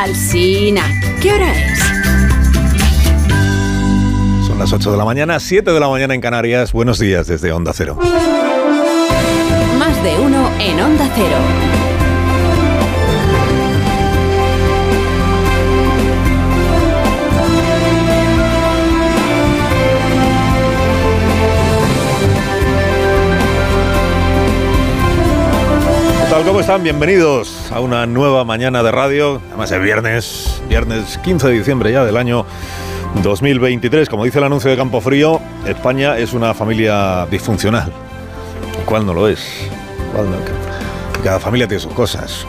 Alsina, ¿qué hora es? Son las 8 de la mañana, 7 de la mañana en Canarias. Buenos días desde Onda Cero. Más de uno en Onda Cero. ¿Cómo están? Bienvenidos a una nueva mañana de radio. Además es viernes, viernes 15 de diciembre ya del año 2023. Como dice el anuncio de Campo Frío, España es una familia disfuncional. ¿Cuál no lo es? ¿Cuál no? Cada familia tiene sus cosas.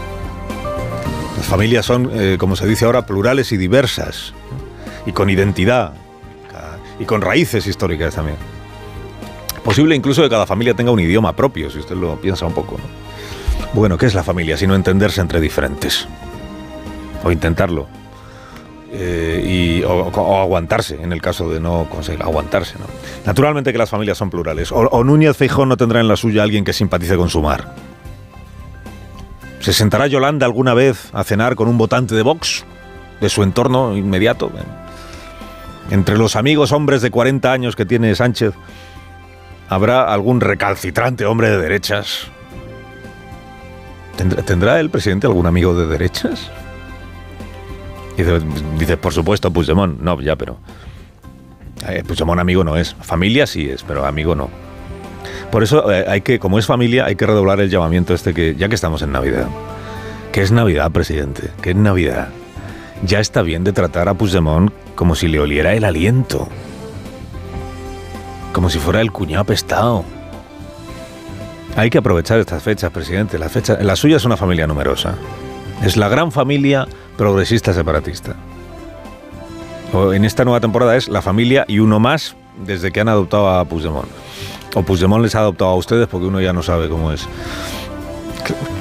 Las familias son, eh, como se dice ahora, plurales y diversas. Y con identidad. Y con raíces históricas también. Posible incluso que cada familia tenga un idioma propio, si usted lo piensa un poco. ¿no? Bueno, ¿qué es la familia? Sino entenderse entre diferentes. O intentarlo. Eh, y, o, aguantarse, en el caso de no conseguir aguantarse. ¿no? Naturalmente que las familias son plurales. O, o Núñez Feijón no tendrá en la suya alguien que simpatice con su mar. ¿Se sentará Yolanda alguna vez a cenar con un votante de Vox? De su entorno inmediato. Entre los amigos hombres de 40 años que tiene Sánchez, ¿habrá algún recalcitrante hombre de derechas? ¿Tendrá, ¿Tendrá el presidente algún amigo de derechas? Dice, dice, por supuesto, Puigdemont. No, ya, pero... Eh, Puigdemont amigo no es. Familia sí es, pero amigo no. Por eso eh, hay que, como es familia, hay que redoblar el llamamiento este que, ya que estamos en Navidad. Que es Navidad, presidente, que es Navidad. Ya está bien de tratar a Puigdemont como si le oliera el aliento. Como si fuera el cuñado apestado. Hay que aprovechar estas fechas, presidente. La, suya es una familia numerosa. Es la gran familia progresista separatista. En esta nueva temporada es la familia y uno más desde que han adoptado a Puigdemont. O Puigdemont les ha adoptado a ustedes porque uno ya no sabe cómo es.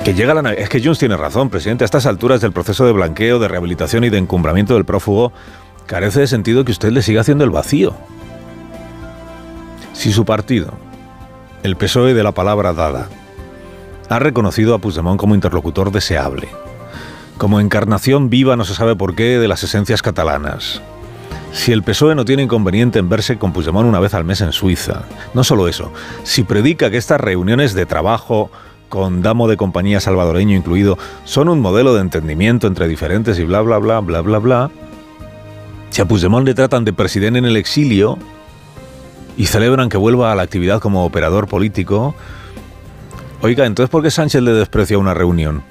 Que, llega la. Es que Junts tiene razón, presidente. A estas alturas del proceso de blanqueo, de rehabilitación y de encumbramiento del prófugo, carece de sentido que usted le siga haciendo el vacío. Si su partido, el PSOE de la palabra dada, ha reconocido a Puigdemont como interlocutor deseable, como encarnación viva, no se sabe por qué, de las esencias catalanas. Si el PSOE no tiene inconveniente en verse con Puigdemont una vez al mes en Suiza, no solo eso, si predica que estas reuniones de trabajo con damo de compañía salvadoreño incluido son un modelo de entendimiento entre diferentes y bla bla bla bla bla bla, si a Puigdemont le tratan de presidente en el exilio y celebran que vuelva a la actividad como operador político, oiga, entonces ¿por qué Sánchez le desprecia una reunión?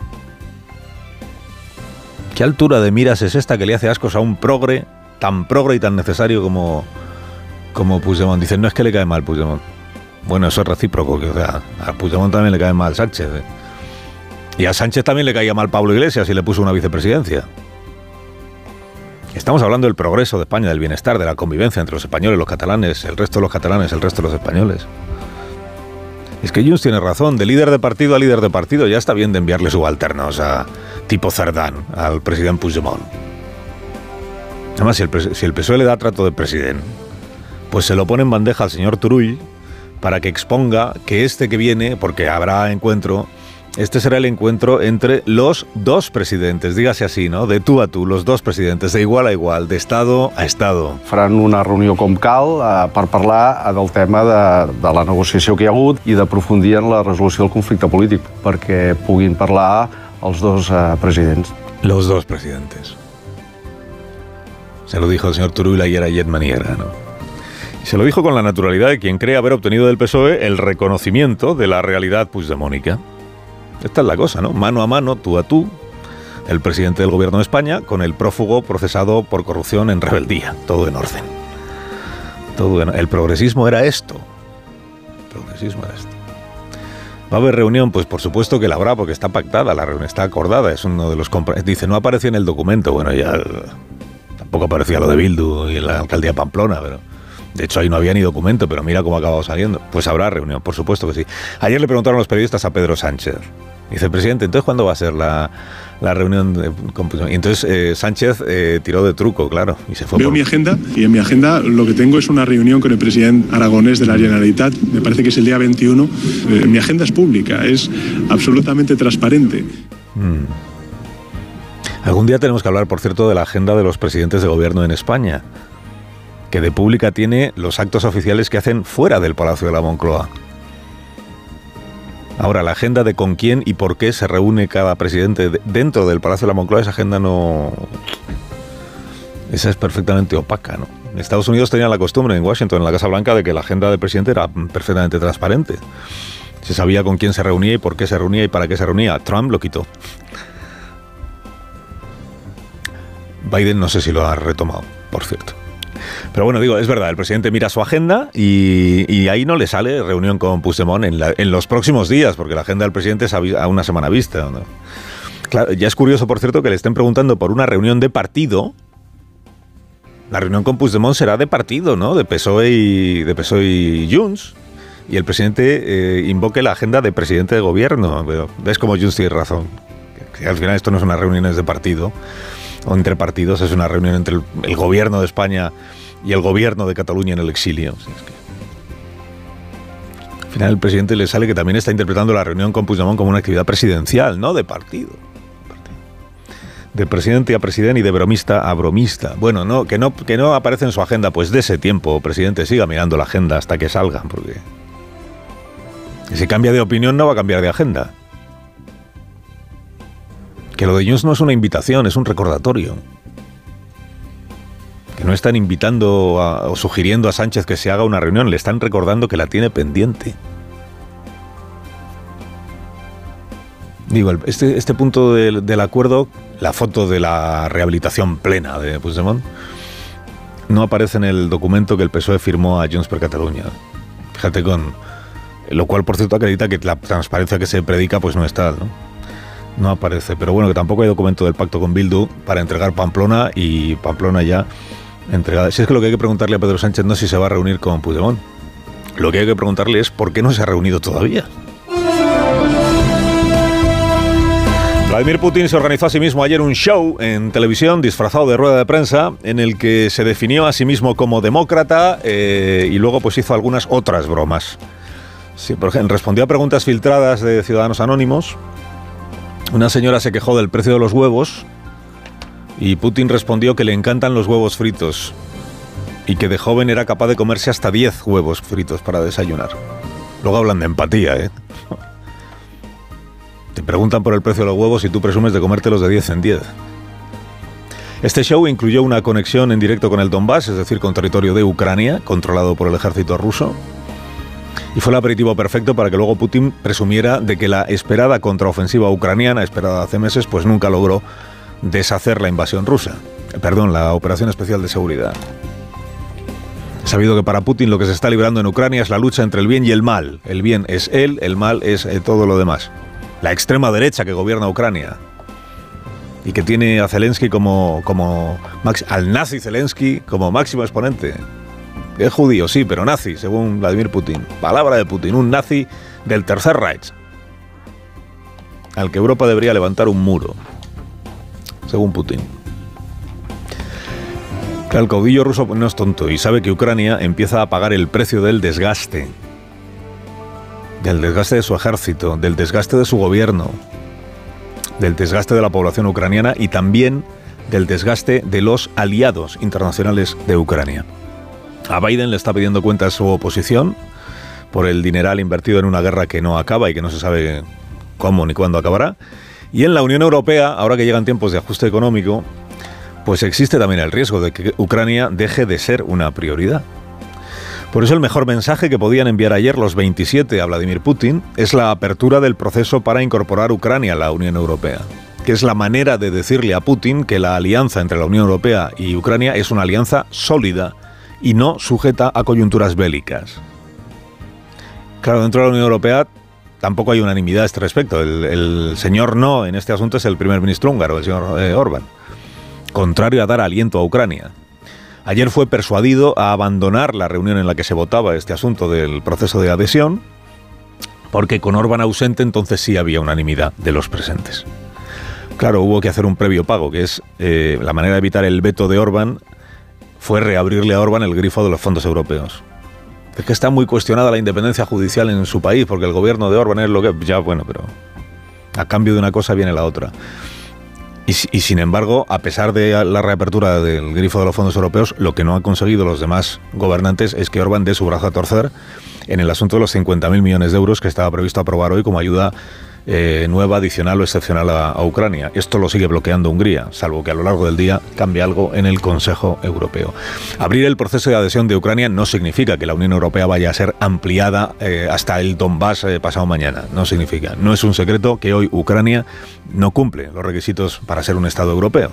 ¿Qué altura de miras es esta que le hace ascos a un progre, tan progre y tan necesario como, como Puigdemont? Dicen, no es que le cae mal Puigdemont. Bueno, eso es recíproco, que o sea, a Puigdemont también le cae mal Sánchez. ¿eh? Y a Sánchez también le caía mal Pablo Iglesias y le puso una vicepresidencia. Estamos hablando del progreso de España, del bienestar, de la convivencia entre los españoles, los catalanes, el resto de los catalanes, el resto de los españoles. Es que Junts tiene razón, de líder de partido a líder de partido ya está bien de enviarle subalternos a tipo Cerdán al presidente Puigdemont. Además, si el, si el PSOE le da trato de presidente, pues se lo pone en bandeja al señor Turull para que exponga que este que viene, porque habrá encuentro, este será el encuentro entre los dos presidentes, dígase así, ¿no? De tú a tú, los dos presidentes, de igual a igual, de Estado a Estado. Faran una reunió com cal eh, per parlar eh, del tema de, de la negociació que hi ha hagut i d'aprofundir en la resolució del conflicte polític, perquè puguin parlar els dos eh, presidents. Los dos presidentes. Se lo dijo el señor Turull ayer a Jet Maniera, ¿no? Se lo dijo con la naturalidad de quien cree haber obtenido del PSOE el reconocimiento de la realidad puigdemónica. Esta es la cosa, ¿no? Mano a mano, tú a tú, el presidente del gobierno de España con el prófugo procesado por corrupción en rebeldía. Todo en orden. Todo. El progresismo era esto. Progresismo era esto. ¿Va a haber reunión? Pues por supuesto que la habrá, porque está pactada, la reunión está acordada, es uno de los... Dice, no apareció en el documento, bueno, ya... Tampoco aparecía lo de Bildu y la alcaldía Pamplona, pero... De hecho, ahí no había ni documento, pero mira cómo ha acabado saliendo. Pues habrá reunión, por supuesto que sí. Ayer le preguntaron los periodistas a Pedro Sánchez. Dice, presidente, ¿entonces cuándo va a ser la, la reunión? De, y entonces eh, Sánchez eh, tiró de truco, claro, y se fue. Veo por... mi agenda y en mi agenda lo que tengo es una reunión con el presidente aragonés de la Generalitat, me parece que es el día 21. Eh, mi agenda es pública, es absolutamente transparente. Mm. Algún día tenemos que hablar, por cierto, de la agenda de los presidentes de gobierno en España, que de pública tiene los actos oficiales que hacen fuera del Palacio de la Moncloa. Ahora, la agenda de con quién y por qué se reúne cada presidente dentro del Palacio de la Moncloa, esa agenda no... Esa es perfectamente opaca, ¿no? Estados Unidos tenían la costumbre, en Washington, en la Casa Blanca, de que la agenda del presidente era perfectamente transparente. Se sabía con quién se reunía y por qué se reunía y para qué se reunía. Trump lo quitó. Biden no sé si lo ha retomado, por cierto. Pero bueno, digo, es verdad, el presidente mira su agenda y, ahí no le sale reunión con Puigdemont en, los próximos días, porque la agenda del presidente es a, una semana vista. ya es curioso, por cierto, que le estén preguntando por una reunión de partido. La reunión con Puigdemont será de partido, ¿no? De PSOE y, de PSOE y Junts. Y el presidente eh, invoque la agenda de presidente de gobierno. ¿Ves cómo Junts tiene razón? Que al final esto no es unas reuniones de partido o entre partidos, es una reunión entre el, gobierno de España y el gobierno de Cataluña en el exilio. Al final el presidente le sale que también está interpretando la reunión con Puigdemont como una actividad presidencial, no de partido. De presidente a presidente y de bromista a bromista. Bueno, no, que no, que no aparece en su agenda, pues de ese tiempo, presidente, siga mirando la agenda hasta que salgan, porque si cambia de opinión no va a cambiar de agenda. Que lo de Junts no es una invitación, es un recordatorio. No están invitando o sugiriendo a Sánchez que se haga una reunión, le están recordando que la tiene pendiente. Digo, este, este punto del, del, acuerdo, la foto de la rehabilitación plena de Puigdemont, no aparece en el documento que el PSOE firmó a Junts per Cataluña. Fíjate con... Lo cual, por cierto, acredita que la transparencia que se predica pues no es tal, ¿no? no aparece. Pero bueno, que tampoco hay documento del pacto con Bildu para entregar Pamplona y Pamplona ya entregada. Si es que lo que hay que preguntarle a Pedro Sánchez no es si se va a reunir con Puigdemont. Lo que hay que preguntarle es por qué no se ha reunido todavía. Vladimir Putin se organizó a sí mismo ayer un show en televisión disfrazado de rueda de prensa en el que se definió a sí mismo como demócrata eh, y luego pues hizo algunas otras bromas. Sí, por ejemplo, respondió a preguntas filtradas de ciudadanos anónimos una señora se quejó del precio de los huevos y Putin respondió que le encantan los huevos fritos y que de joven era capaz de comerse hasta 10 huevos fritos para desayunar. Luego hablan de empatía, ¿eh? Te preguntan por el precio de los huevos y tú presumes de comértelos de 10 en 10. Este show incluyó una conexión en directo con el Donbass, es decir, con territorio de Ucrania, controlado por el ejército ruso, y fue el aperitivo perfecto para que luego Putin presumiera de que la esperada contraofensiva ucraniana, esperada hace meses, pues nunca logró deshacer la invasión rusa. Perdón, la operación especial de seguridad. Sabido que para Putin lo que se está librando en Ucrania es la lucha entre el bien y el mal. El bien es él, el mal es eh, todo lo demás. La extrema derecha que gobierna Ucrania y que tiene a Zelensky como, como al nazi Zelensky como máximo exponente. Es judío, sí, pero nazi, según Vladimir Putin. Palabra de Putin, un nazi del Tercer Reich, al que Europa debería levantar un muro, según Putin. El caudillo ruso no es tonto y sabe que Ucrania empieza a pagar el precio del desgaste, del desgaste de su ejército, del desgaste de su gobierno, del desgaste de la población ucraniana y también del desgaste de los aliados internacionales de Ucrania. A Biden le está pidiendo cuenta su oposición por el dineral invertido en una guerra que no acaba y que no se sabe cómo ni cuándo acabará. Y en la Unión Europea, ahora que llegan tiempos de ajuste económico, pues existe también el riesgo de que Ucrania deje de ser una prioridad. Por eso el mejor mensaje que podían enviar ayer los 27 a Vladimir Putin es la apertura del proceso para incorporar Ucrania a la Unión Europea, que es la manera de decirle a Putin que la alianza entre la Unión Europea y Ucrania es una alianza sólida y no sujeta a coyunturas bélicas. Claro, dentro de la Unión Europea tampoco hay unanimidad a este respecto. El, señor no en este asunto es el primer ministro húngaro, el señor eh, Orbán, contrario a dar aliento a Ucrania. Ayer fue persuadido a abandonar la reunión en la que se votaba este asunto del proceso de adhesión, porque con Orbán ausente entonces sí había unanimidad de los presentes. Claro, hubo que hacer un previo pago, que es eh, la manera de evitar el veto de Orbán fue reabrirle a Orbán el grifo de los fondos europeos. Es que está muy cuestionada la independencia judicial en su país, porque el gobierno de Orbán es lo que... Ya, bueno, pero a cambio de una cosa viene la otra. Y, sin embargo, a pesar de la reapertura del grifo de los fondos europeos, lo que no han conseguido los demás gobernantes es que Orban dé su brazo a torcer en el asunto de los 50.000 millones de euros que estaba previsto aprobar hoy como ayuda eh, nueva, adicional o excepcional a, Ucrania. Esto lo sigue bloqueando Hungría, salvo que a lo largo del día cambie algo en el Consejo Europeo. Abrir el proceso de adhesión de Ucrania no significa que la Unión Europea vaya a ser ampliada eh, hasta el Donbass eh, pasado mañana. No significa. No es un secreto que hoy Ucrania no cumple los requisitos para ser un Estado europeo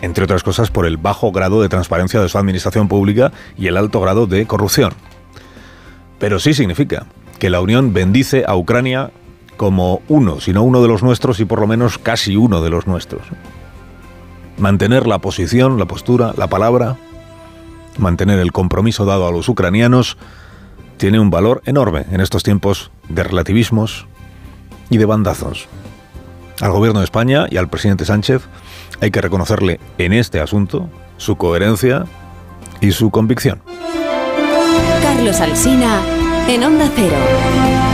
entre otras cosas por el bajo grado de transparencia de su administración pública y el alto grado de corrupción. Pero sí significa que la Unión bendice a Ucrania como uno, sino uno de los nuestros y por lo menos casi uno de los nuestros. Mantener la posición, la postura, la palabra, mantener el compromiso dado a los ucranianos, tiene un valor enorme en estos tiempos de relativismos y de bandazos. Al gobierno de España y al presidente Sánchez hay que reconocerle en este asunto su coherencia y su convicción. Carlos Alsina en Onda Cero.